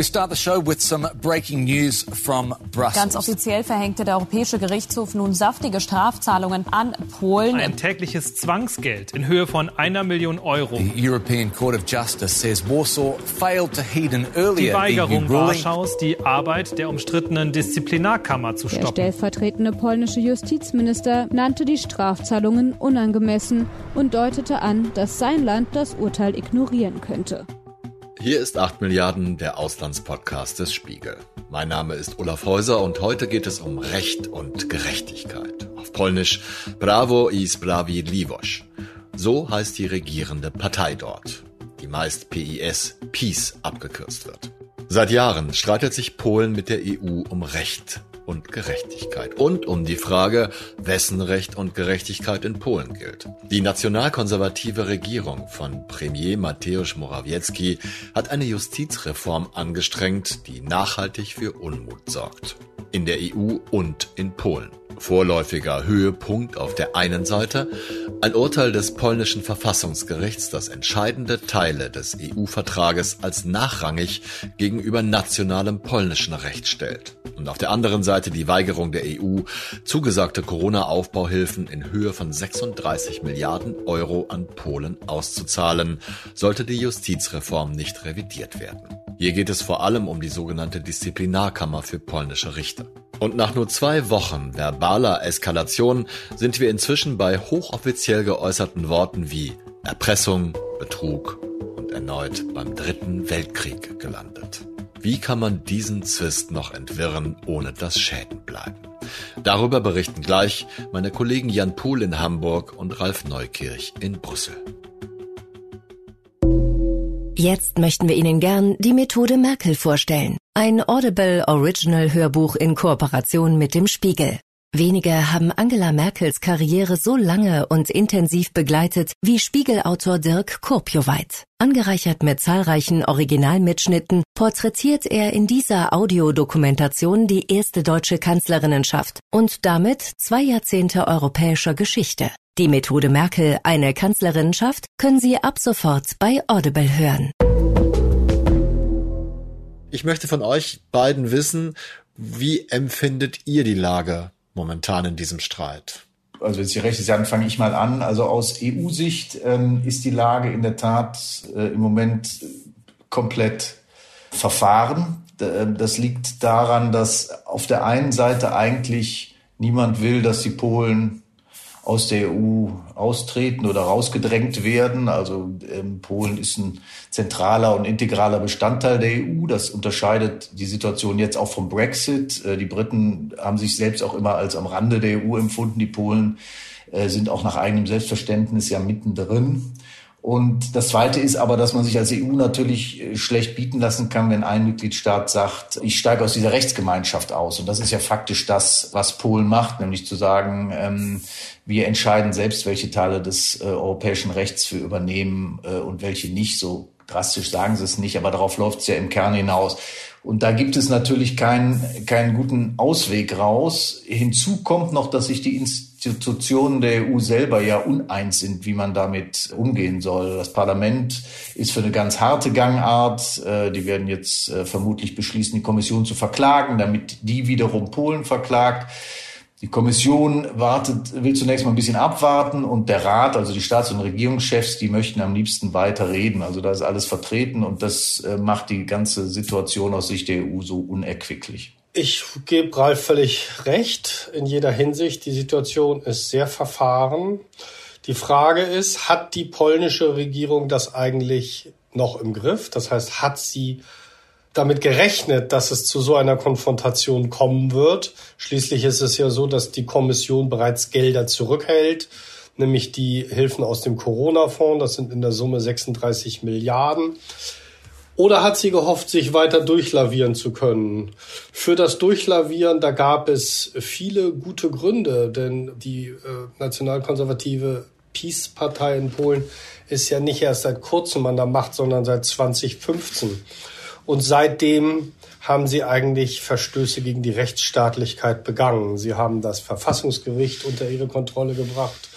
We start the show with some breaking news from Brussels. Ganz offiziell verhängte der Europäische Gerichtshof nun saftige Strafzahlungen an Polen. Ein tägliches Zwangsgeld in Höhe von einer Million Euro. The European Court of Justice says Warsaw failed to heed an earlier Die Weigerung ruling. Warschaus, die Arbeit der umstrittenen Disziplinarkammer zu Der stoppen. stellvertretende polnische Justizminister nannte die Strafzahlungen unangemessen und deutete an, dass sein Land das Urteil ignorieren könnte. Hier ist 8 Milliarden, der Auslandspodcast des Spiegel. Mein Name ist Olaf Häuser und heute geht es um Recht und Gerechtigkeit. Auf Polnisch Bravo i Sprawiedliwość. So heißt die regierende Partei dort, die meist PIS, Peace abgekürzt wird. Seit Jahren streitet sich Polen mit der EU um Recht und Gerechtigkeit und um die Frage, wessen Recht und Gerechtigkeit in Polen gilt. Die nationalkonservative Regierung von Premier Mateusz Morawiecki hat eine Justizreform angestrengt, die nachhaltig für Unmut sorgt. In der EU und in Polen. Vorläufiger Höhepunkt auf der einen Seite, ein Urteil des polnischen Verfassungsgerichts, das entscheidende Teile des EU-Vertrages als nachrangig gegenüber nationalem polnischen Recht stellt. Und auf der anderen Seite die Weigerung der EU, zugesagte Corona-Aufbauhilfen in Höhe von 36 Milliarden Euro an Polen auszuzahlen, sollte die Justizreform nicht revidiert werden. Hier geht es vor allem um die sogenannte Disziplinarkammer für polnische Richter. Und nach nur zwei Wochen verbaler Eskalation sind wir inzwischen bei hochoffiziell geäußerten Worten wie Erpressung, Betrug und erneut beim Dritten Weltkrieg gelandet. Wie kann man diesen Zwist noch entwirren, ohne dass Schäden bleiben? Darüber berichten gleich meine Kollegen Jan Pohl in Hamburg und Ralf Neukirch in Brüssel. Jetzt möchten wir Ihnen gern die Methode Merkel vorstellen. Ein Audible Original Hörbuch in Kooperation mit dem Spiegel. Wenige haben Angela Merkels Karriere so lange und intensiv begleitet wie Spiegelautor Dirk Kurpjoweit. Angereichert mit zahlreichen Originalmitschnitten porträtiert er in dieser Audiodokumentation die erste deutsche Kanzlerinnenschaft und damit zwei Jahrzehnte europäischer Geschichte. Die Methode Merkel, eine Kanzlerinnenschaft, können Sie ab sofort bei Audible hören. Ich möchte von euch beiden wissen, wie empfindet ihr die Lage momentan in diesem Streit? Also jetzt die rechte Seite fange ich mal an. Also aus EU-Sicht ähm, ist die Lage in der Tat äh, im Moment komplett verfahren. Das liegt daran, dass auf der einen Seite eigentlich niemand will, dass die Polen aus der EU austreten oder rausgedrängt werden. Also ähm, Polen ist ein zentraler und integraler Bestandteil der EU. Das unterscheidet die Situation jetzt auch vom Brexit. Äh, die Briten haben sich selbst auch immer als am Rande der EU empfunden. Die Polen äh, sind auch nach eigenem Selbstverständnis ja mittendrin. Und das Zweite ist aber, dass man sich als EU natürlich äh, schlecht bieten lassen kann, wenn ein Mitgliedstaat sagt, ich steige aus dieser Rechtsgemeinschaft aus. Und das ist ja faktisch das, was Polen macht, nämlich zu sagen, ähm, wir entscheiden selbst, welche Teile des äh, europäischen Rechts wir übernehmen äh, und welche nicht. So drastisch sagen sie es nicht, aber darauf läuft es ja im Kern hinaus. Und da gibt es natürlich keinen, keinen guten Ausweg raus. Hinzu kommt noch, dass sich die Institutionen der EU selber ja uneins sind, wie man damit umgehen soll. Das Parlament ist für eine ganz harte Gangart. Äh, die werden jetzt äh, vermutlich beschließen, die Kommission zu verklagen, damit die wiederum Polen verklagt. Die Kommission wartet, will zunächst mal ein bisschen abwarten und der Rat, also die Staats- und Regierungschefs, die möchten am liebsten weiter reden. Also da ist alles vertreten und das äh, macht die ganze Situation aus Sicht der EU so unerquicklich. Ich gebe Ralf völlig recht in jeder Hinsicht. Die Situation ist sehr verfahren. Die Frage ist, hat die polnische Regierung das eigentlich noch im Griff? Das heißt, hat sie damit gerechnet, dass es zu so einer Konfrontation kommen wird. Schließlich ist es ja so, dass die Kommission bereits Gelder zurückhält, nämlich die Hilfen aus dem Corona-Fonds. Das sind in der Summe 36 Milliarden. Oder hat sie gehofft, sich weiter durchlavieren zu können? Für das Durchlavieren, da gab es viele gute Gründe, denn die äh, nationalkonservative Peace-Partei in Polen ist ja nicht erst seit kurzem an der Macht, sondern seit 2015. Und seitdem haben sie eigentlich Verstöße gegen die Rechtsstaatlichkeit begangen. Sie haben das Verfassungsgericht unter ihre Kontrolle gebracht.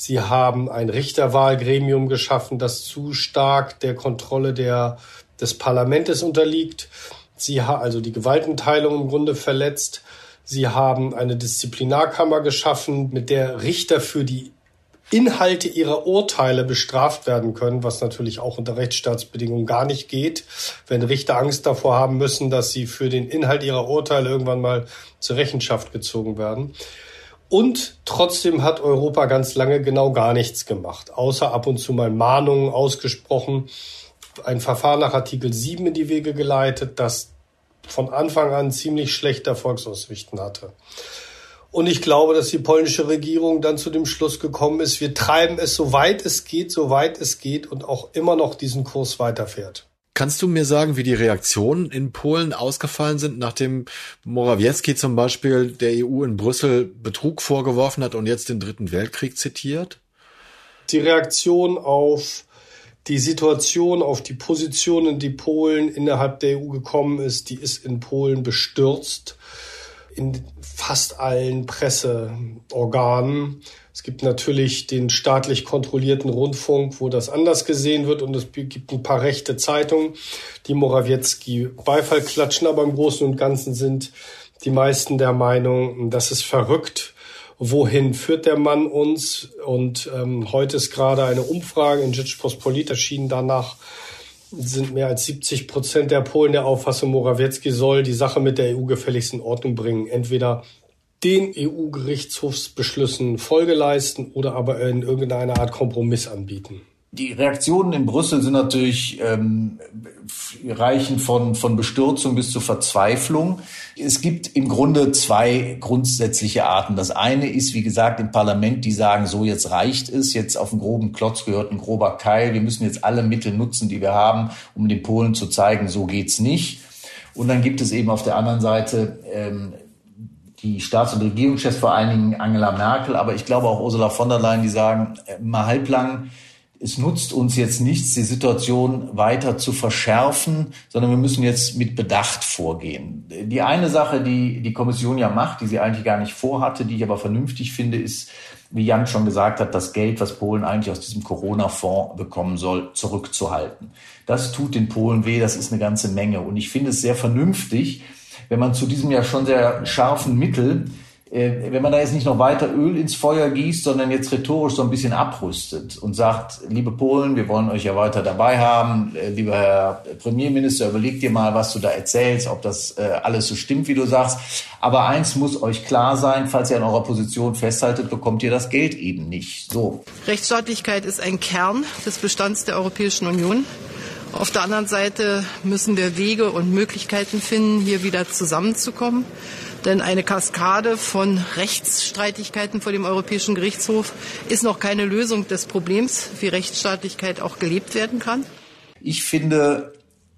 Sie haben ein Richterwahlgremium geschaffen, das zu stark der Kontrolle der des Parlaments unterliegt. Sie haben also die Gewaltenteilung im Grunde verletzt. Sie haben eine Disziplinarkammer geschaffen, mit der Richter für die Inhalte ihrer Urteile bestraft werden können, was natürlich auch unter Rechtsstaatsbedingungen gar nicht geht, wenn Richter Angst davor haben müssen, dass sie für den Inhalt ihrer Urteile irgendwann mal zur Rechenschaft gezogen werden. Und trotzdem hat Europa ganz lange genau gar nichts gemacht, außer ab und zu mal Mahnungen ausgesprochen, ein Verfahren nach Artikel 7 in die Wege geleitet, das von Anfang an ziemlich schlechte Erfolgsaussichten hatte. Und ich glaube, dass die polnische Regierung dann zu dem Schluss gekommen ist, wir treiben es so weit es geht, so weit es geht und auch immer noch diesen Kurs weiterfährt. Kannst du mir sagen, wie die Reaktionen in Polen ausgefallen sind, nachdem Morawiecki zum Beispiel der EU in Brüssel Betrug vorgeworfen hat und jetzt den Dritten Weltkrieg zitiert? Die Reaktion auf die Situation, auf die Positionen, die Polen innerhalb der EU gekommen ist, die ist in Polen bestürzt in fast allen Presseorganen. Es gibt natürlich den staatlich kontrollierten Rundfunk, wo das anders gesehen wird und es gibt ein paar rechte Zeitungen, die Morawiecki Beifall klatschen, aber im Großen und Ganzen sind die meisten der Meinung, das ist verrückt. Wohin führt der Mann uns? Und ähm, heute ist gerade eine Umfrage in Rzeczpospolit erschienen danach, sind mehr als 70 Prozent der Polen der Auffassung, Morawiecki soll die Sache mit der EU gefälligst in Ordnung bringen. Entweder den EU-Gerichtshofsbeschlüssen Folge leisten oder aber in irgendeiner Art Kompromiss anbieten. Die Reaktionen in Brüssel sind natürlich ähm, reichen von, von Bestürzung bis zu Verzweiflung. Es gibt im Grunde zwei grundsätzliche Arten. Das eine ist, wie gesagt, im Parlament, die sagen, so jetzt reicht es, jetzt auf den groben Klotz gehört ein grober Keil. Wir müssen jetzt alle Mittel nutzen, die wir haben, um den Polen zu zeigen, so geht's nicht. Und dann gibt es eben auf der anderen Seite ähm, die Staats- und Regierungschefs, vor allen Dingen Angela Merkel, aber ich glaube auch Ursula von der Leyen, die sagen, äh, mal halblang, es nutzt uns jetzt nichts, die Situation weiter zu verschärfen, sondern wir müssen jetzt mit Bedacht vorgehen. Die eine Sache, die die Kommission ja macht, die sie eigentlich gar nicht vorhatte, die ich aber vernünftig finde, ist, wie Jan schon gesagt hat, das Geld, was Polen eigentlich aus diesem Corona-Fonds bekommen soll, zurückzuhalten. Das tut den Polen weh, das ist eine ganze Menge. Und ich finde es sehr vernünftig, wenn man zu diesem ja schon sehr scharfen Mittel wenn man da jetzt nicht noch weiter Öl ins Feuer gießt, sondern jetzt rhetorisch so ein bisschen abrüstet und sagt, liebe Polen, wir wollen euch ja weiter dabei haben, äh, lieber Herr Premierminister, überleg dir mal, was du da erzählst, ob das äh, alles so stimmt, wie du sagst. Aber eins muss euch klar sein, falls ihr an eurer Position festhaltet, bekommt ihr das Geld eben nicht. So. Rechtsstaatlichkeit ist ein Kern des Bestands der Europäischen Union. Auf der anderen Seite müssen wir Wege und Möglichkeiten finden, hier wieder zusammenzukommen. Denn eine Kaskade von Rechtsstreitigkeiten vor dem Europäischen Gerichtshof ist noch keine Lösung des Problems, wie Rechtsstaatlichkeit auch gelebt werden kann. Ich finde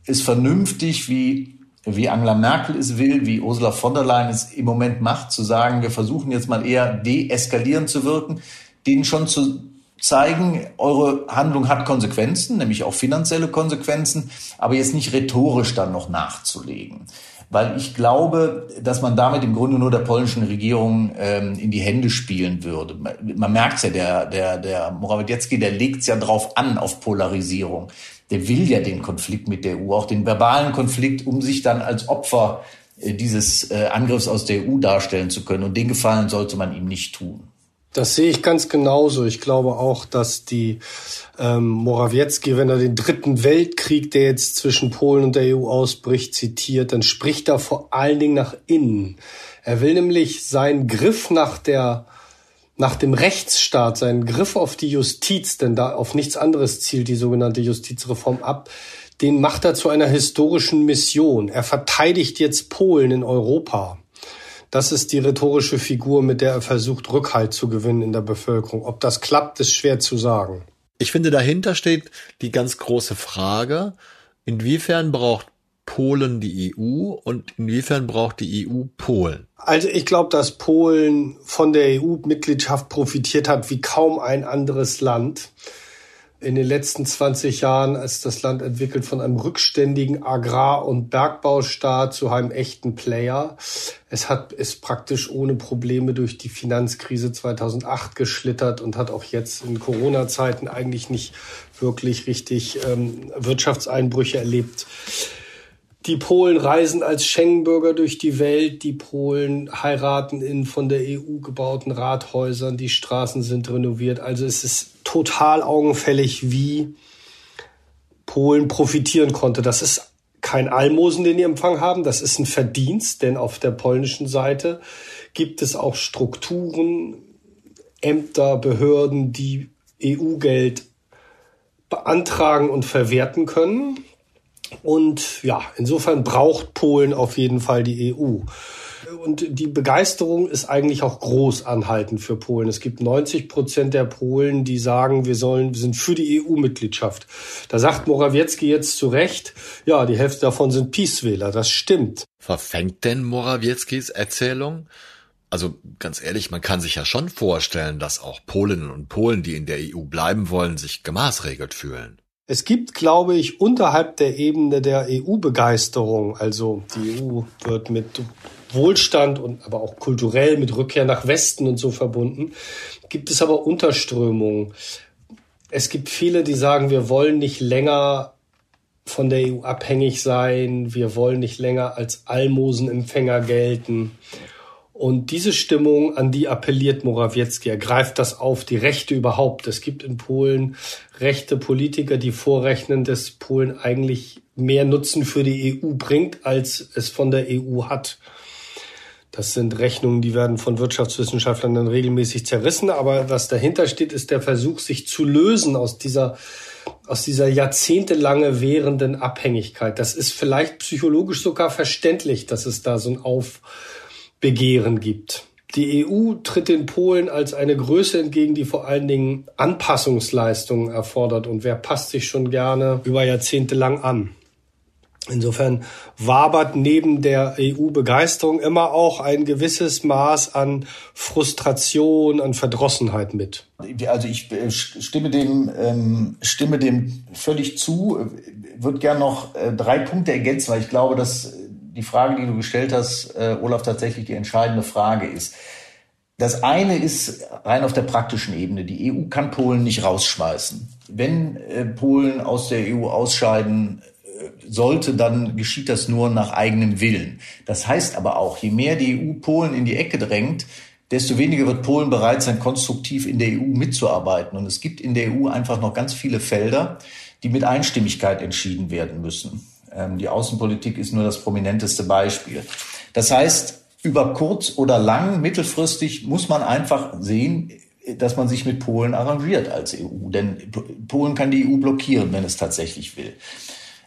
es vernünftig, wie wie Angela Merkel es will, wie Ursula von der Leyen es im Moment macht, zu sagen, wir versuchen jetzt mal eher deeskalierend zu wirken, denen schon zu zeigen, eure Handlung hat Konsequenzen, nämlich auch finanzielle Konsequenzen, aber jetzt nicht rhetorisch dann noch nachzulegen weil ich glaube, dass man damit im Grunde nur der polnischen Regierung ähm, in die Hände spielen würde. Man, man merkt ja, der, der, der Morawiecki, der legt ja drauf an, auf Polarisierung. Der will ja den Konflikt mit der EU, auch den verbalen Konflikt, um sich dann als Opfer äh, dieses äh, Angriffs aus der EU darstellen zu können. Und den Gefallen sollte man ihm nicht tun. Das sehe ich ganz genauso. Ich glaube auch, dass die ähm, Morawiecki, wenn er den dritten Weltkrieg, der jetzt zwischen Polen und der EU ausbricht, zitiert, dann spricht er vor allen Dingen nach innen. Er will nämlich seinen Griff nach der nach dem Rechtsstaat, seinen Griff auf die Justiz, denn da auf nichts anderes zielt die sogenannte Justizreform ab, den macht er zu einer historischen Mission. Er verteidigt jetzt Polen in Europa. Das ist die rhetorische Figur, mit der er versucht, Rückhalt zu gewinnen in der Bevölkerung. Ob das klappt, ist schwer zu sagen. Ich finde, dahinter steht die ganz große Frage, inwiefern braucht Polen die EU und inwiefern braucht die EU Polen? Also ich glaube, dass Polen von der EU-Mitgliedschaft profitiert hat wie kaum ein anderes Land. In den letzten 20 Jahren als das Land entwickelt von einem rückständigen Agrar- und Bergbaustaat zu einem echten Player. Es hat ist praktisch ohne Probleme durch die Finanzkrise 2008 geschlittert und hat auch jetzt in Corona-Zeiten eigentlich nicht wirklich richtig ähm, Wirtschaftseinbrüche erlebt. Die Polen reisen als Schengen-Bürger durch die Welt. Die Polen heiraten in von der EU gebauten Rathäusern. Die Straßen sind renoviert. Also es ist total augenfällig, wie Polen profitieren konnte. Das ist kein Almosen, den die empfangen haben. Das ist ein Verdienst, denn auf der polnischen Seite gibt es auch Strukturen, Ämter, Behörden, die EU-Geld beantragen und verwerten können. Und ja, insofern braucht Polen auf jeden Fall die EU. Und die Begeisterung ist eigentlich auch groß anhaltend für Polen. Es gibt 90 Prozent der Polen, die sagen, wir sollen, wir sind für die EU-Mitgliedschaft. Da sagt Morawiecki jetzt zu Recht, ja, die Hälfte davon sind Peace-Wähler. Das stimmt. Verfängt denn Morawieckis Erzählung? Also ganz ehrlich, man kann sich ja schon vorstellen, dass auch Polinnen und Polen, die in der EU bleiben wollen, sich gemaßregelt fühlen. Es gibt, glaube ich, unterhalb der Ebene der EU-Begeisterung, also die EU wird mit Wohlstand und aber auch kulturell mit Rückkehr nach Westen und so verbunden, gibt es aber Unterströmungen. Es gibt viele, die sagen, wir wollen nicht länger von der EU abhängig sein, wir wollen nicht länger als Almosenempfänger gelten. Und diese Stimmung, an die appelliert Morawiecki. Er greift das auf, die Rechte überhaupt. Es gibt in Polen rechte Politiker, die vorrechnen, dass Polen eigentlich mehr Nutzen für die EU bringt, als es von der EU hat. Das sind Rechnungen, die werden von Wirtschaftswissenschaftlern dann regelmäßig zerrissen. Aber was dahinter steht, ist der Versuch, sich zu lösen aus dieser, aus dieser jahrzehntelange währenden Abhängigkeit. Das ist vielleicht psychologisch sogar verständlich, dass es da so ein Auf, Begehren gibt. Die EU tritt den Polen als eine Größe entgegen, die vor allen Dingen Anpassungsleistungen erfordert. Und wer passt sich schon gerne über Jahrzehnte lang an? Insofern wabert neben der EU-Begeisterung immer auch ein gewisses Maß an Frustration, an Verdrossenheit mit. Also ich äh, stimme dem, ähm, stimme dem völlig zu. Würde gern noch äh, drei Punkte ergänzen, weil ich glaube, dass die Frage, die du gestellt hast, äh, Olaf, tatsächlich die entscheidende Frage ist. Das eine ist rein auf der praktischen Ebene. Die EU kann Polen nicht rausschmeißen. Wenn äh, Polen aus der EU ausscheiden äh, sollte, dann geschieht das nur nach eigenem Willen. Das heißt aber auch, je mehr die EU Polen in die Ecke drängt, desto weniger wird Polen bereit sein, konstruktiv in der EU mitzuarbeiten. Und es gibt in der EU einfach noch ganz viele Felder, die mit Einstimmigkeit entschieden werden müssen. Ähm, die Außenpolitik ist nur das prominenteste Beispiel. Das heißt, über kurz oder lang, mittelfristig muss man einfach sehen, dass man sich mit Polen arrangiert als EU. Denn Polen kann die EU blockieren, wenn es tatsächlich will.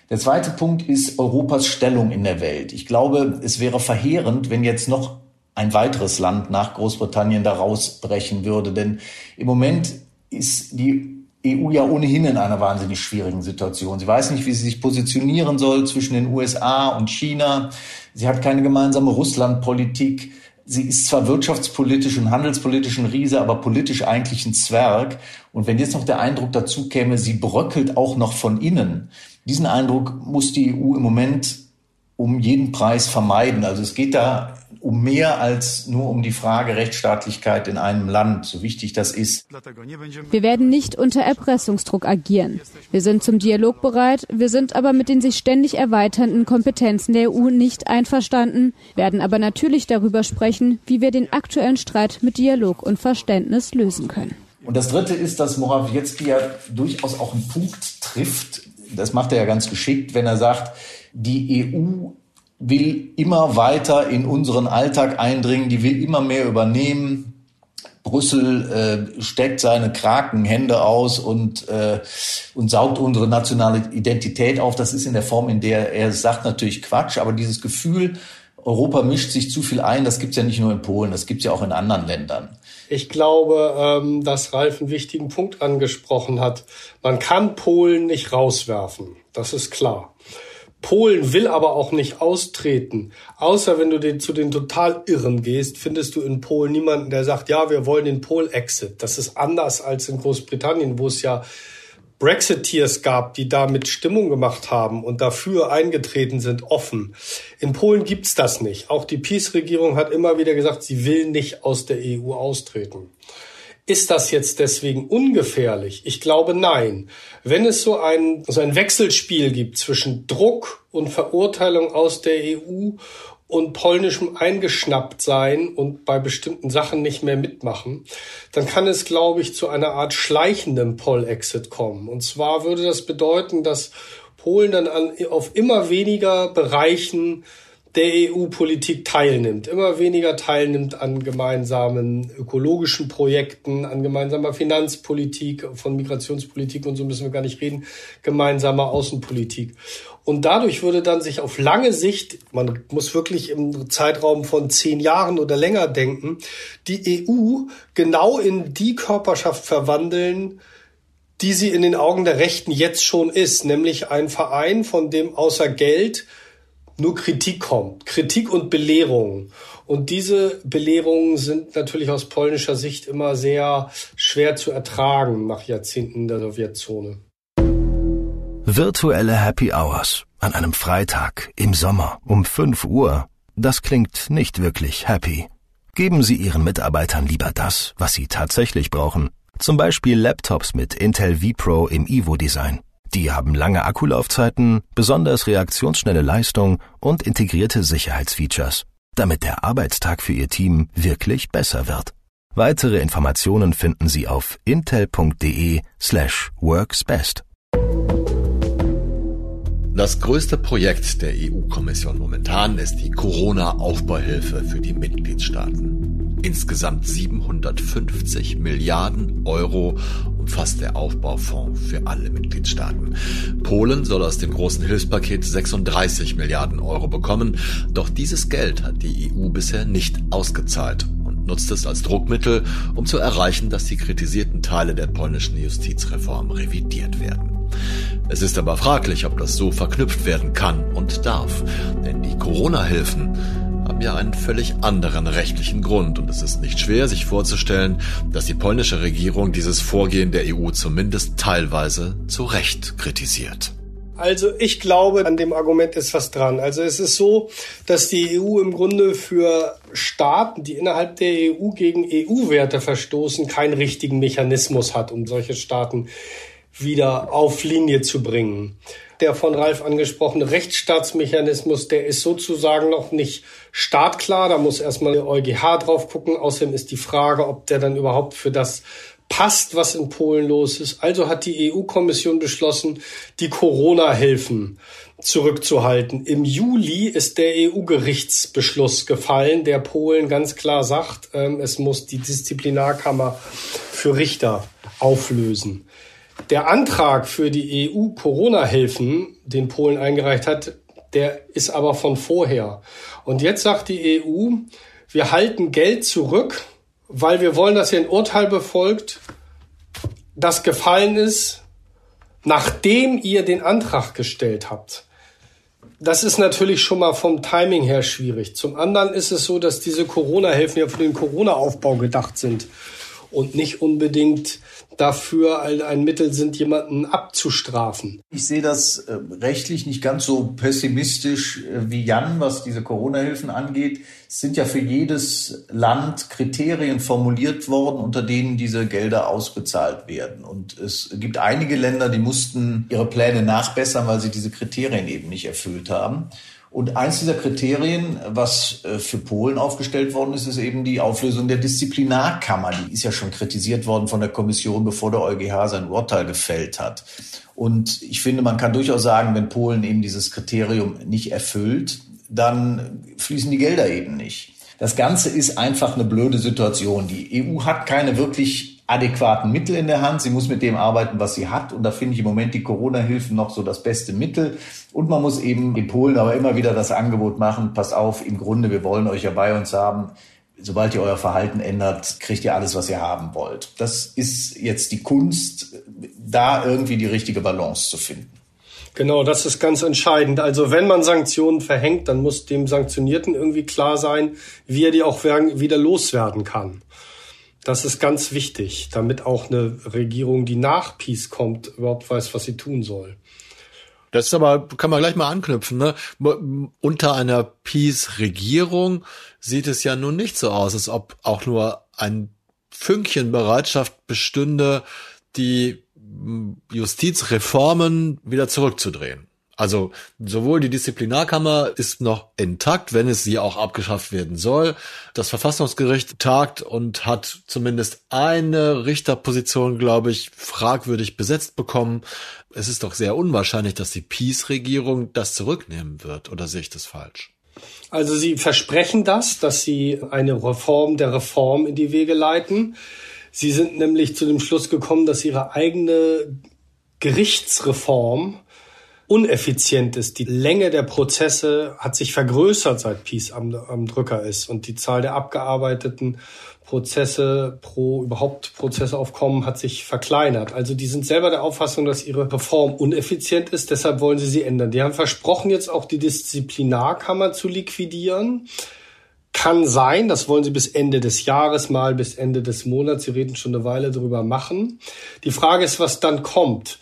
Der zweite Punkt ist Europas Stellung in der Welt. Ich glaube, es wäre verheerend, wenn jetzt noch ein weiteres Land nach Großbritannien da rausbrechen würde. Denn im Moment ist die EU ja ohnehin in einer wahnsinnig schwierigen Situation. Sie weiß nicht, wie sie sich positionieren soll zwischen den USA und China. Sie hat keine gemeinsame Russlandpolitik. Sie ist zwar wirtschaftspolitisch und handelspolitisch ein Riese, aber politisch eigentlich ein Zwerg. Und wenn jetzt noch der Eindruck dazu käme, sie bröckelt auch noch von innen, diesen Eindruck muss die EU im Moment um jeden Preis vermeiden. Also es geht da um mehr als nur um die Frage Rechtsstaatlichkeit in einem Land, so wichtig das ist. Wir werden nicht unter Erpressungsdruck agieren. Wir sind zum Dialog bereit, wir sind aber mit den sich ständig erweiternden Kompetenzen der EU nicht einverstanden, werden aber natürlich darüber sprechen, wie wir den aktuellen Streit mit Dialog und Verständnis lösen können. Und das Dritte ist, dass Morawiecki ja durchaus auch einen Punkt trifft. Das macht er ja ganz geschickt, wenn er sagt, die EU will immer weiter in unseren Alltag eindringen, die will immer mehr übernehmen. Brüssel äh, steckt seine Krakenhände aus und, äh, und saugt unsere nationale Identität auf. Das ist in der Form, in der er sagt, natürlich Quatsch. Aber dieses Gefühl, Europa mischt sich zu viel ein, das gibt's ja nicht nur in Polen, das gibt's ja auch in anderen Ländern. Ich glaube, ähm, dass Ralf einen wichtigen Punkt angesprochen hat. Man kann Polen nicht rauswerfen, das ist klar. Polen will aber auch nicht austreten. Außer wenn du zu den total Irren gehst, findest du in Polen niemanden, der sagt, ja, wir wollen den Pol-Exit. Das ist anders als in Großbritannien, wo es ja Brexiteers gab, die damit Stimmung gemacht haben und dafür eingetreten sind, offen. In Polen gibt's das nicht. Auch die Peace-Regierung hat immer wieder gesagt, sie will nicht aus der EU austreten. Ist das jetzt deswegen ungefährlich? Ich glaube nein. Wenn es so ein, so ein Wechselspiel gibt zwischen Druck und Verurteilung aus der EU und polnischem eingeschnappt sein und bei bestimmten Sachen nicht mehr mitmachen, dann kann es, glaube ich, zu einer Art schleichendem Poll-Exit kommen. Und zwar würde das bedeuten, dass Polen dann an, auf immer weniger Bereichen der EU-Politik teilnimmt, immer weniger teilnimmt an gemeinsamen ökologischen Projekten, an gemeinsamer Finanzpolitik, von Migrationspolitik und so müssen wir gar nicht reden, gemeinsamer Außenpolitik. Und dadurch würde dann sich auf lange Sicht, man muss wirklich im Zeitraum von zehn Jahren oder länger denken, die EU genau in die Körperschaft verwandeln, die sie in den Augen der Rechten jetzt schon ist, nämlich ein Verein, von dem außer Geld nur Kritik kommt. Kritik und Belehrung. Und diese Belehrungen sind natürlich aus polnischer Sicht immer sehr schwer zu ertragen nach Jahrzehnten der Sowjetzone. Virtuelle Happy Hours an einem Freitag im Sommer um 5 Uhr. Das klingt nicht wirklich happy. Geben Sie Ihren Mitarbeitern lieber das, was sie tatsächlich brauchen. Zum Beispiel Laptops mit Intel vPro im Evo-Design. Die haben lange Akkulaufzeiten, besonders reaktionsschnelle Leistung und integrierte Sicherheitsfeatures, damit der Arbeitstag für Ihr Team wirklich besser wird. Weitere Informationen finden Sie auf intel.de slash worksbest. Das größte Projekt der EU-Kommission momentan ist die Corona-Aufbauhilfe für die Mitgliedstaaten. Insgesamt 750 Milliarden Euro umfasst der Aufbaufonds für alle Mitgliedstaaten. Polen soll aus dem großen Hilfspaket 36 Milliarden Euro bekommen, doch dieses Geld hat die EU bisher nicht ausgezahlt und nutzt es als Druckmittel, um zu erreichen, dass die kritisierten Teile der polnischen Justizreform revidiert werden. Es ist aber fraglich, ob das so verknüpft werden kann und darf, denn die Corona-Hilfen haben ja einen völlig anderen rechtlichen Grund und es ist nicht schwer, sich vorzustellen, dass die polnische Regierung dieses Vorgehen der EU zumindest teilweise zu Recht kritisiert. Also ich glaube, an dem Argument ist was dran. Also es ist so, dass die EU im Grunde für Staaten, die innerhalb der EU gegen EU-Werte verstoßen, keinen richtigen Mechanismus hat, um solche Staaten wieder auf Linie zu bringen der von Ralf angesprochene Rechtsstaatsmechanismus, der ist sozusagen noch nicht startklar. Da muss erstmal der EuGH drauf gucken. Außerdem ist die Frage, ob der dann überhaupt für das passt, was in Polen los ist. Also hat die EU-Kommission beschlossen, die Corona-Hilfen zurückzuhalten. Im Juli ist der EU-Gerichtsbeschluss gefallen, der Polen ganz klar sagt, ähm, es muss die Disziplinarkammer für Richter auflösen. Der Antrag für die EU-Corona-Hilfen, den Polen eingereicht hat, der ist aber von vorher. Und jetzt sagt die EU, wir halten Geld zurück, weil wir wollen, dass ihr ein Urteil befolgt, das gefallen ist, nachdem ihr den Antrag gestellt habt. Das ist natürlich schon mal vom Timing her schwierig. Zum anderen ist es so, dass diese Corona-Hilfen ja für den Corona-Aufbau gedacht sind und nicht unbedingt dafür ein Mittel sind, jemanden abzustrafen. Ich sehe das äh, rechtlich nicht ganz so pessimistisch äh, wie Jan, was diese Corona-Hilfen angeht. Es sind ja für jedes Land Kriterien formuliert worden, unter denen diese Gelder ausbezahlt werden. Und es gibt einige Länder, die mussten ihre Pläne nachbessern, weil sie diese Kriterien eben nicht erfüllt haben. Und eins dieser Kriterien, was äh, für Polen aufgestellt worden ist, ist eben die Auflösung der Disziplinarkammer. Die ist ja schon kritisiert worden von der Kommission, bevor der EuGH sein Urteil gefällt hat. Und ich finde, man kann durchaus sagen, wenn Polen eben dieses Kriterium nicht erfüllt, dann fließen die Gelder eben nicht. Das Ganze ist einfach eine blöde Situation. Die EU hat keine wirklich adäquaten Mittel in der Hand. Sie muss mit dem arbeiten, was sie hat. Und da finde ich im Moment die Corona-Hilfen noch so das beste Mittel. Und man muss eben in Polen aber immer wieder das Angebot machen, pass auf, im Grunde, wir wollen euch ja bei uns haben. Sobald ihr euer Verhalten ändert, kriegt ihr alles, was ihr haben wollt. Das ist jetzt die Kunst, da irgendwie die richtige Balance zu finden. Genau, das ist ganz entscheidend. Also wenn man Sanktionen verhängt, dann muss dem Sanktionierten irgendwie klar sein, wie er die auch wieder loswerden kann. Das ist ganz wichtig, damit auch eine Regierung, die nach Peace kommt, überhaupt weiß, was sie tun soll. Das ist aber, kann man gleich mal anknüpfen, ne? Unter einer Peace-Regierung sieht es ja nun nicht so aus, als ob auch nur ein Fünkchen Bereitschaft bestünde, die Justizreformen wieder zurückzudrehen. Also sowohl die Disziplinarkammer ist noch intakt, wenn es sie auch abgeschafft werden soll. Das Verfassungsgericht tagt und hat zumindest eine Richterposition, glaube ich, fragwürdig besetzt bekommen. Es ist doch sehr unwahrscheinlich, dass die Peace-Regierung das zurücknehmen wird. Oder sehe ich das falsch? Also Sie versprechen das, dass Sie eine Reform der Reform in die Wege leiten. Sie sind nämlich zu dem Schluss gekommen, dass Ihre eigene Gerichtsreform uneffizient ist. Die Länge der Prozesse hat sich vergrößert, seit Peace am, am Drücker ist. Und die Zahl der abgearbeiteten Prozesse pro überhaupt Prozessaufkommen hat sich verkleinert. Also die sind selber der Auffassung, dass ihre Reform uneffizient ist, deshalb wollen sie sie ändern. Die haben versprochen, jetzt auch die Disziplinarkammer zu liquidieren. Kann sein, das wollen sie bis Ende des Jahres mal, bis Ende des Monats, sie reden schon eine Weile drüber machen. Die Frage ist, was dann kommt.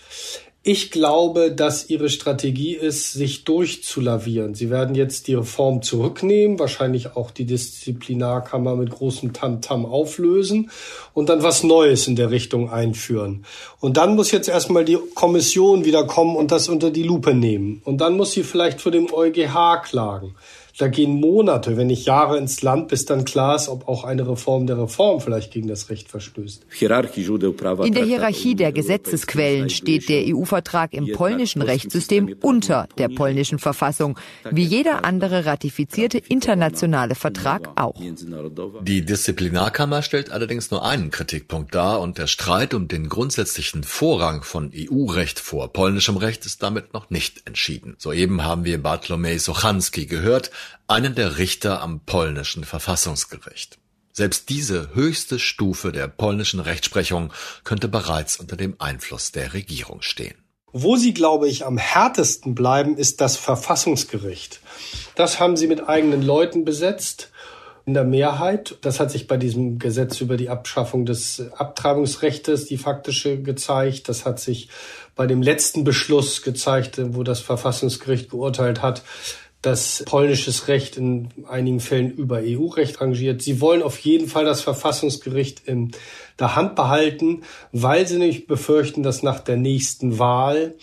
Ich glaube, dass ihre Strategie ist, sich durchzulavieren. Sie werden jetzt die Reform zurücknehmen, wahrscheinlich auch die Disziplinarkammer mit großem Tamtam -Tam auflösen und dann was Neues in der Richtung einführen. Und dann muss jetzt erstmal die Kommission wieder kommen und das unter die Lupe nehmen. Und dann muss sie vielleicht vor dem EuGH klagen. Da gehen Monate, wenn nicht Jahre ins Land, bis dann klar ist, ob auch eine Reform der Reform vielleicht gegen das Recht verstößt. In der Hierarchie der Gesetzesquellen steht der EU-Vertrag im polnischen Rechtssystem unter der polnischen Verfassung, wie jeder andere ratifizierte internationale Vertrag auch. Die Disziplinarkammer stellt allerdings nur einen Kritikpunkt dar und der Streit um den grundsätzlichen Vorrang von EU-Recht vor polnischem Recht ist damit noch nicht entschieden. Soeben haben wir Bartlomiej Sochanski gehört, einen der Richter am polnischen Verfassungsgericht. Selbst diese höchste Stufe der polnischen Rechtsprechung könnte bereits unter dem Einfluss der Regierung stehen. Wo sie, glaube ich, am härtesten bleiben, ist das Verfassungsgericht. Das haben sie mit eigenen Leuten besetzt in der Mehrheit. Das hat sich bei diesem Gesetz über die Abschaffung des Abtreibungsrechts, die faktische, gezeigt. Das hat sich bei dem letzten Beschluss gezeigt, wo das Verfassungsgericht geurteilt hat, dass polnisches Recht in einigen Fällen über EU-Recht rangiert. Sie wollen auf jeden Fall das Verfassungsgericht in der Hand behalten, weil sie nämlich befürchten, dass nach der nächsten Wahl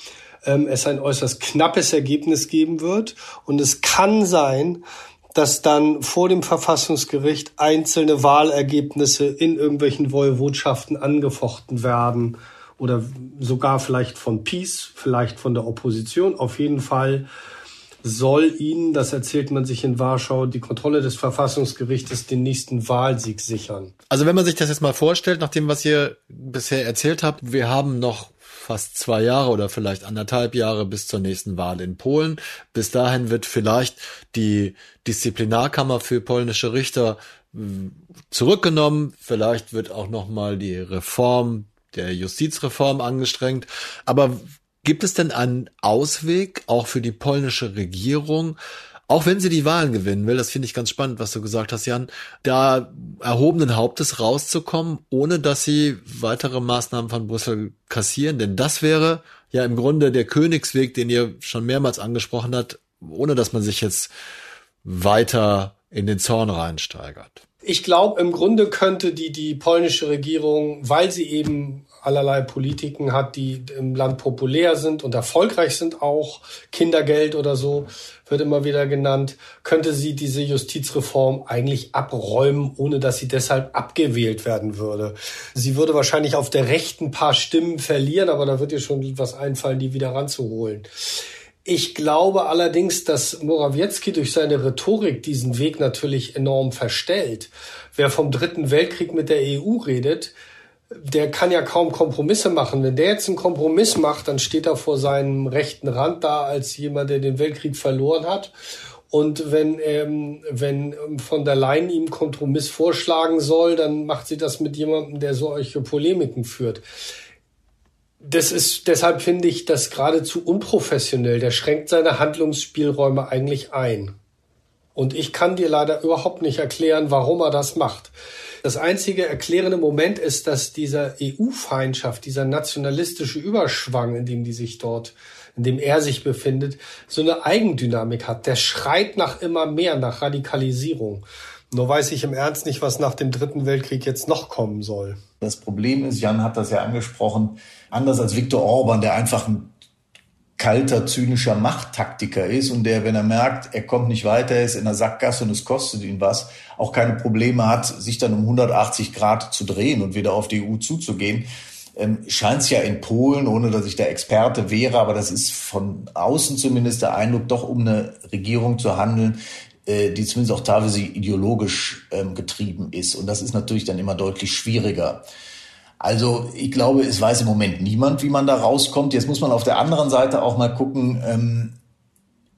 ähm, es ein äußerst knappes Ergebnis geben wird. Und es kann sein, dass dann vor dem Verfassungsgericht einzelne Wahlergebnisse in irgendwelchen Woiwodschaften angefochten werden oder sogar vielleicht von Peace, vielleicht von der Opposition. Auf jeden Fall soll ihnen, das erzählt man sich in Warschau, die Kontrolle des Verfassungsgerichtes den nächsten Wahlsieg sichern. Also wenn man sich das jetzt mal vorstellt, nach dem, was ihr bisher erzählt habt, wir haben noch fast zwei Jahre oder vielleicht anderthalb Jahre bis zur nächsten Wahl in Polen. Bis dahin wird vielleicht die Disziplinarkammer für polnische Richter hm, zurückgenommen. Vielleicht wird auch noch mal die Reform der Justizreform angestrengt. Aber Gibt es denn einen Ausweg auch für die polnische Regierung, auch wenn sie die Wahlen gewinnen will, das finde ich ganz spannend, was du gesagt hast, Jan, da erhobenen Hauptes rauszukommen, ohne dass sie weitere Maßnahmen von Brüssel kassieren? Denn das wäre ja im Grunde der Königsweg, den ihr schon mehrmals angesprochen habt, ohne dass man sich jetzt weiter in den Zorn reinsteigert. Ich glaube, im Grunde könnte die, die polnische Regierung, weil sie eben allerlei Politiken hat, die im Land populär sind und erfolgreich sind auch, Kindergeld oder so wird immer wieder genannt, könnte sie diese Justizreform eigentlich abräumen, ohne dass sie deshalb abgewählt werden würde. Sie würde wahrscheinlich auf der rechten paar Stimmen verlieren, aber da wird ihr schon was einfallen, die wieder ranzuholen. Ich glaube allerdings, dass Morawiecki durch seine Rhetorik diesen Weg natürlich enorm verstellt. Wer vom Dritten Weltkrieg mit der EU redet, der kann ja kaum Kompromisse machen. Wenn der jetzt einen Kompromiss macht, dann steht er vor seinem rechten Rand da als jemand, der den Weltkrieg verloren hat. Und wenn, ähm, wenn von der Leyen ihm Kompromiss vorschlagen soll, dann macht sie das mit jemandem, der solche Polemiken führt. Das ist, deshalb finde ich das geradezu unprofessionell. Der schränkt seine Handlungsspielräume eigentlich ein. Und ich kann dir leider überhaupt nicht erklären, warum er das macht. Das einzige erklärende Moment ist, dass dieser EU-Feindschaft, dieser nationalistische Überschwang, in dem die sich dort, in dem er sich befindet, so eine Eigendynamik hat. Der schreit nach immer mehr, nach Radikalisierung. Nur weiß ich im Ernst nicht, was nach dem Dritten Weltkrieg jetzt noch kommen soll. Das Problem ist, Jan hat das ja angesprochen, anders als Viktor Orban, der einfach ein kalter, zynischer Machttaktiker ist und der, wenn er merkt, er kommt nicht weiter, er ist in der Sackgasse und es kostet ihn was, auch keine Probleme hat, sich dann um 180 Grad zu drehen und wieder auf die EU zuzugehen. Ähm, Scheint es ja in Polen, ohne dass ich der Experte wäre, aber das ist von außen zumindest der Eindruck, doch um eine Regierung zu handeln, äh, die zumindest auch teilweise ideologisch ähm, getrieben ist. Und das ist natürlich dann immer deutlich schwieriger. Also ich glaube, es weiß im Moment niemand, wie man da rauskommt. Jetzt muss man auf der anderen Seite auch mal gucken, ähm,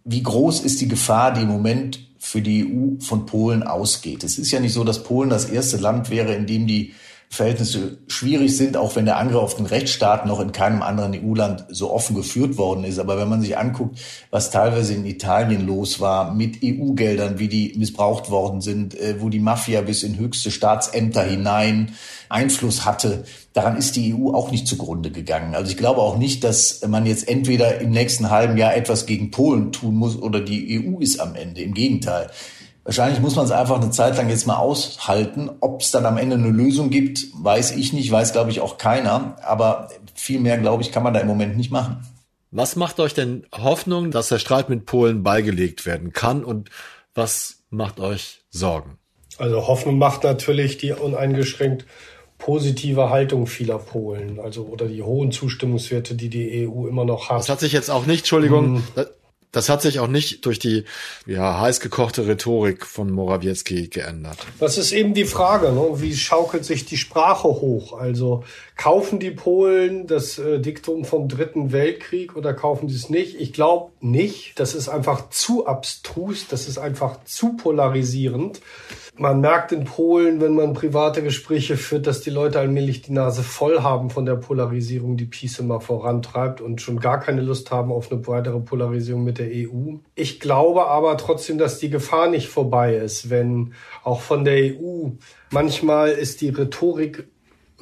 wie groß ist die Gefahr, die im Moment für die EU von Polen ausgeht. Es ist ja nicht so, dass Polen das erste Land wäre, in dem die Verhältnisse schwierig sind, auch wenn der Angriff auf den Rechtsstaat noch in keinem anderen EU-Land so offen geführt worden ist. Aber wenn man sich anguckt, was teilweise in Italien los war mit EU-Geldern, wie die missbraucht worden sind, äh, wo die Mafia bis in höchste Staatsämter hinein Einfluss hatte, daran ist die EU auch nicht zugrunde gegangen. Also ich glaube auch nicht, dass man jetzt entweder im nächsten halben Jahr etwas gegen Polen tun muss oder die EU ist am Ende. Im Gegenteil. Wahrscheinlich muss man es einfach eine Zeit lang jetzt mal aushalten. Ob es dann am Ende eine Lösung gibt, weiß ich nicht, weiß glaube ich auch keiner. Aber viel mehr, glaube ich, kann man da im Moment nicht machen. Was macht euch denn Hoffnung, dass der Streit mit Polen beigelegt werden kann und was macht euch Sorgen? Also Hoffnung macht natürlich die uneingeschränkt positive Haltung vieler Polen, also oder die hohen Zustimmungswerte, die die EU immer noch hat. Das hat sich jetzt auch nicht, Entschuldigung, hm. Das hat sich auch nicht durch die ja, heiß gekochte Rhetorik von Morawiecki geändert. Das ist eben die Frage, ne? wie schaukelt sich die Sprache hoch? Also kaufen die Polen das äh, Diktum vom Dritten Weltkrieg oder kaufen sie es nicht? Ich glaube nicht. Das ist einfach zu abstrus, das ist einfach zu polarisierend. Man merkt in Polen, wenn man private Gespräche führt, dass die Leute allmählich die Nase voll haben von der Polarisierung, die Peace immer vorantreibt und schon gar keine Lust haben auf eine weitere Polarisierung mit der EU. Ich glaube aber trotzdem, dass die Gefahr nicht vorbei ist, wenn auch von der EU manchmal ist die Rhetorik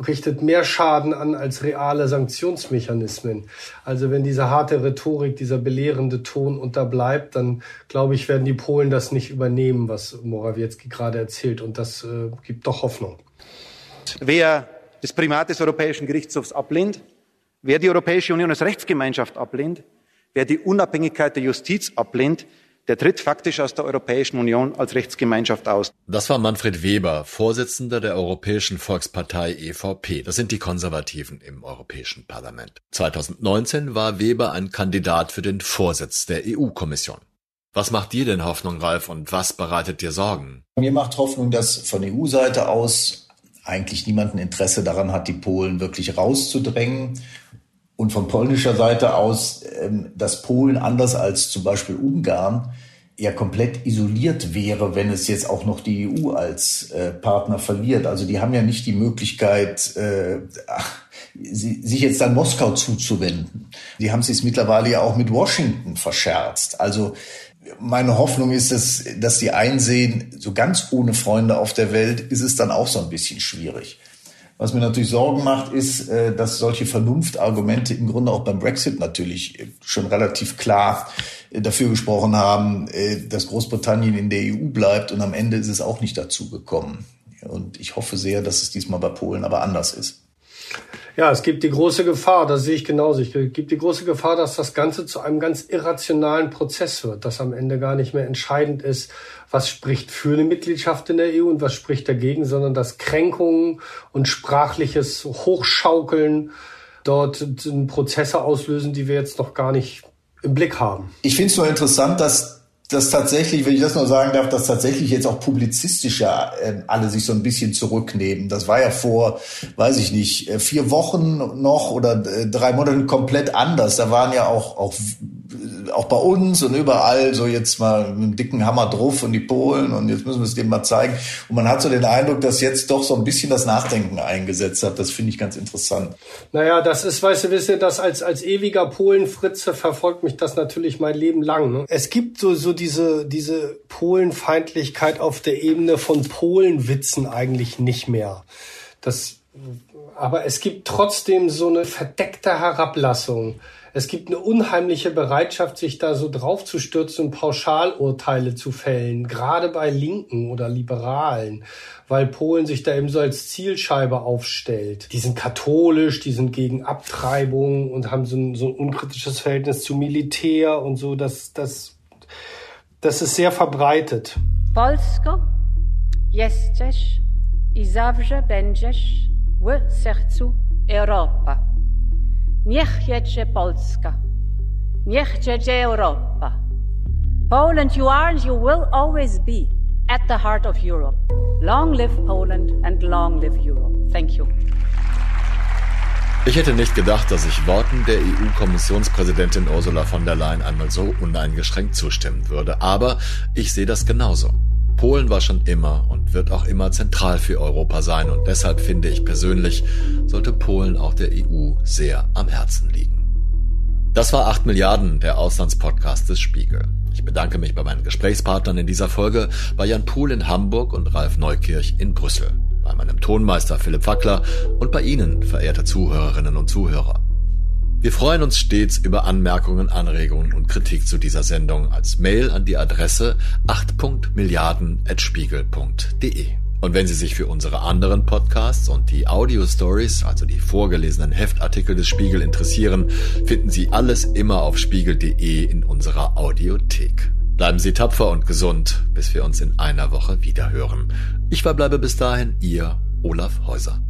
richtet mehr Schaden an als reale Sanktionsmechanismen. Also wenn diese harte Rhetorik, dieser belehrende Ton unterbleibt, dann glaube ich, werden die Polen das nicht übernehmen, was Morawiecki gerade erzählt. Und das äh, gibt doch Hoffnung. Wer das Primat des Europäischen Gerichtshofs ablehnt, wer die Europäische Union als Rechtsgemeinschaft ablehnt, wer die Unabhängigkeit der Justiz ablehnt, der tritt faktisch aus der Europäischen Union als Rechtsgemeinschaft aus. Das war Manfred Weber, Vorsitzender der Europäischen Volkspartei EVP. Das sind die Konservativen im Europäischen Parlament. 2019 war Weber ein Kandidat für den Vorsitz der EU-Kommission. Was macht dir denn Hoffnung, Ralf, und was bereitet dir Sorgen? Mir macht Hoffnung, dass von EU-Seite aus eigentlich niemand ein Interesse daran hat, die Polen wirklich rauszudrängen. Und von polnischer Seite aus, ähm, dass Polen anders als zum Beispiel Ungarn ja komplett isoliert wäre, wenn es jetzt auch noch die EU als äh, Partner verliert. Also die haben ja nicht die Möglichkeit, äh, sich jetzt dann Moskau zuzuwenden. Die haben sich mittlerweile ja auch mit Washington verscherzt. Also meine Hoffnung ist, dass, dass die einsehen, so ganz ohne Freunde auf der Welt ist es dann auch so ein bisschen schwierig. Was mir natürlich Sorgen macht, ist, äh, dass solche Vernunftargumente im Grunde auch beim Brexit natürlich äh, schon relativ klar äh, dafür gesprochen haben, dass Großbritannien in der EU bleibt und am Ende ist es auch nicht dazu gekommen. Und ich hoffe sehr, dass es diesmal bei Polen aber anders ist. Ja, es gibt die große Gefahr, das sehe ich genauso. Es gibt die große Gefahr, dass das Ganze zu einem ganz irrationalen Prozess wird, dass am Ende gar nicht mehr entscheidend ist, was spricht für eine Mitgliedschaft in der EU und was spricht dagegen, sondern dass Kränkungen und sprachliches Hochschaukeln dort Prozesse auslösen, die wir jetzt noch gar nicht im Blick haben. Ich finde es nur interessant, dass dass tatsächlich, wenn ich das nur sagen darf, dass tatsächlich jetzt auch publizistisch ja äh, alle sich so ein bisschen zurücknehmen. Das war ja vor, weiß ich nicht, äh, vier Wochen noch oder äh, drei Monaten komplett anders. Da waren ja auch, auch auch bei uns und überall so jetzt mal mit einem dicken Hammer drauf und die Polen und jetzt müssen wir es denen mal zeigen. Und man hat so den Eindruck, dass jetzt doch so ein bisschen das Nachdenken eingesetzt hat. Das finde ich ganz interessant. Naja, das ist, weißt du, wisst ihr, das als, als ewiger Polenfritze verfolgt mich das natürlich mein Leben lang. Ne? Es gibt so, so diese, diese Polenfeindlichkeit auf der Ebene von Polenwitzen eigentlich nicht mehr. Das, aber es gibt trotzdem so eine verdeckte Herablassung es gibt eine unheimliche Bereitschaft, sich da so draufzustürzen und Pauschalurteile zu fällen, gerade bei Linken oder Liberalen, weil Polen sich da eben so als Zielscheibe aufstellt. Die sind katholisch, die sind gegen Abtreibung und haben so ein, so ein unkritisches Verhältnis zu Militär und so. Das, das, das ist sehr verbreitet. Polsko jesteś i zawsze będziesz w sercu Europa. Niech jedzie Polska. Niech jedzie Europa. Poland, you are and you will always be at the heart of Europe. Long live Poland and long live Europe. Thank you. Ich hätte nicht gedacht, dass ich Worten der EU-Kommissionspräsidentin Ursula von der Leyen einmal so uneingeschränkt zustimmen würde. Aber ich sehe das genauso. Polen war schon immer und wird auch immer zentral für Europa sein und deshalb finde ich persönlich, sollte Polen auch der EU sehr am Herzen liegen. Das war 8 Milliarden, der Auslandspodcast des Spiegel. Ich bedanke mich bei meinen Gesprächspartnern in dieser Folge, bei Jan Pohl in Hamburg und Ralf Neukirch in Brüssel, bei meinem Tonmeister Philipp Wackler und bei Ihnen, verehrte Zuhörerinnen und Zuhörer. Wir freuen uns stets über Anmerkungen, Anregungen und Kritik zu dieser Sendung als Mail an die Adresse 8.milliarden.spiegel.de. Und wenn Sie sich für unsere anderen Podcasts und die Audio-Stories, also die vorgelesenen Heftartikel des Spiegel interessieren, finden Sie alles immer auf spiegel.de in unserer Audiothek. Bleiben Sie tapfer und gesund, bis wir uns in einer Woche wiederhören. Ich verbleibe bis dahin Ihr Olaf Häuser.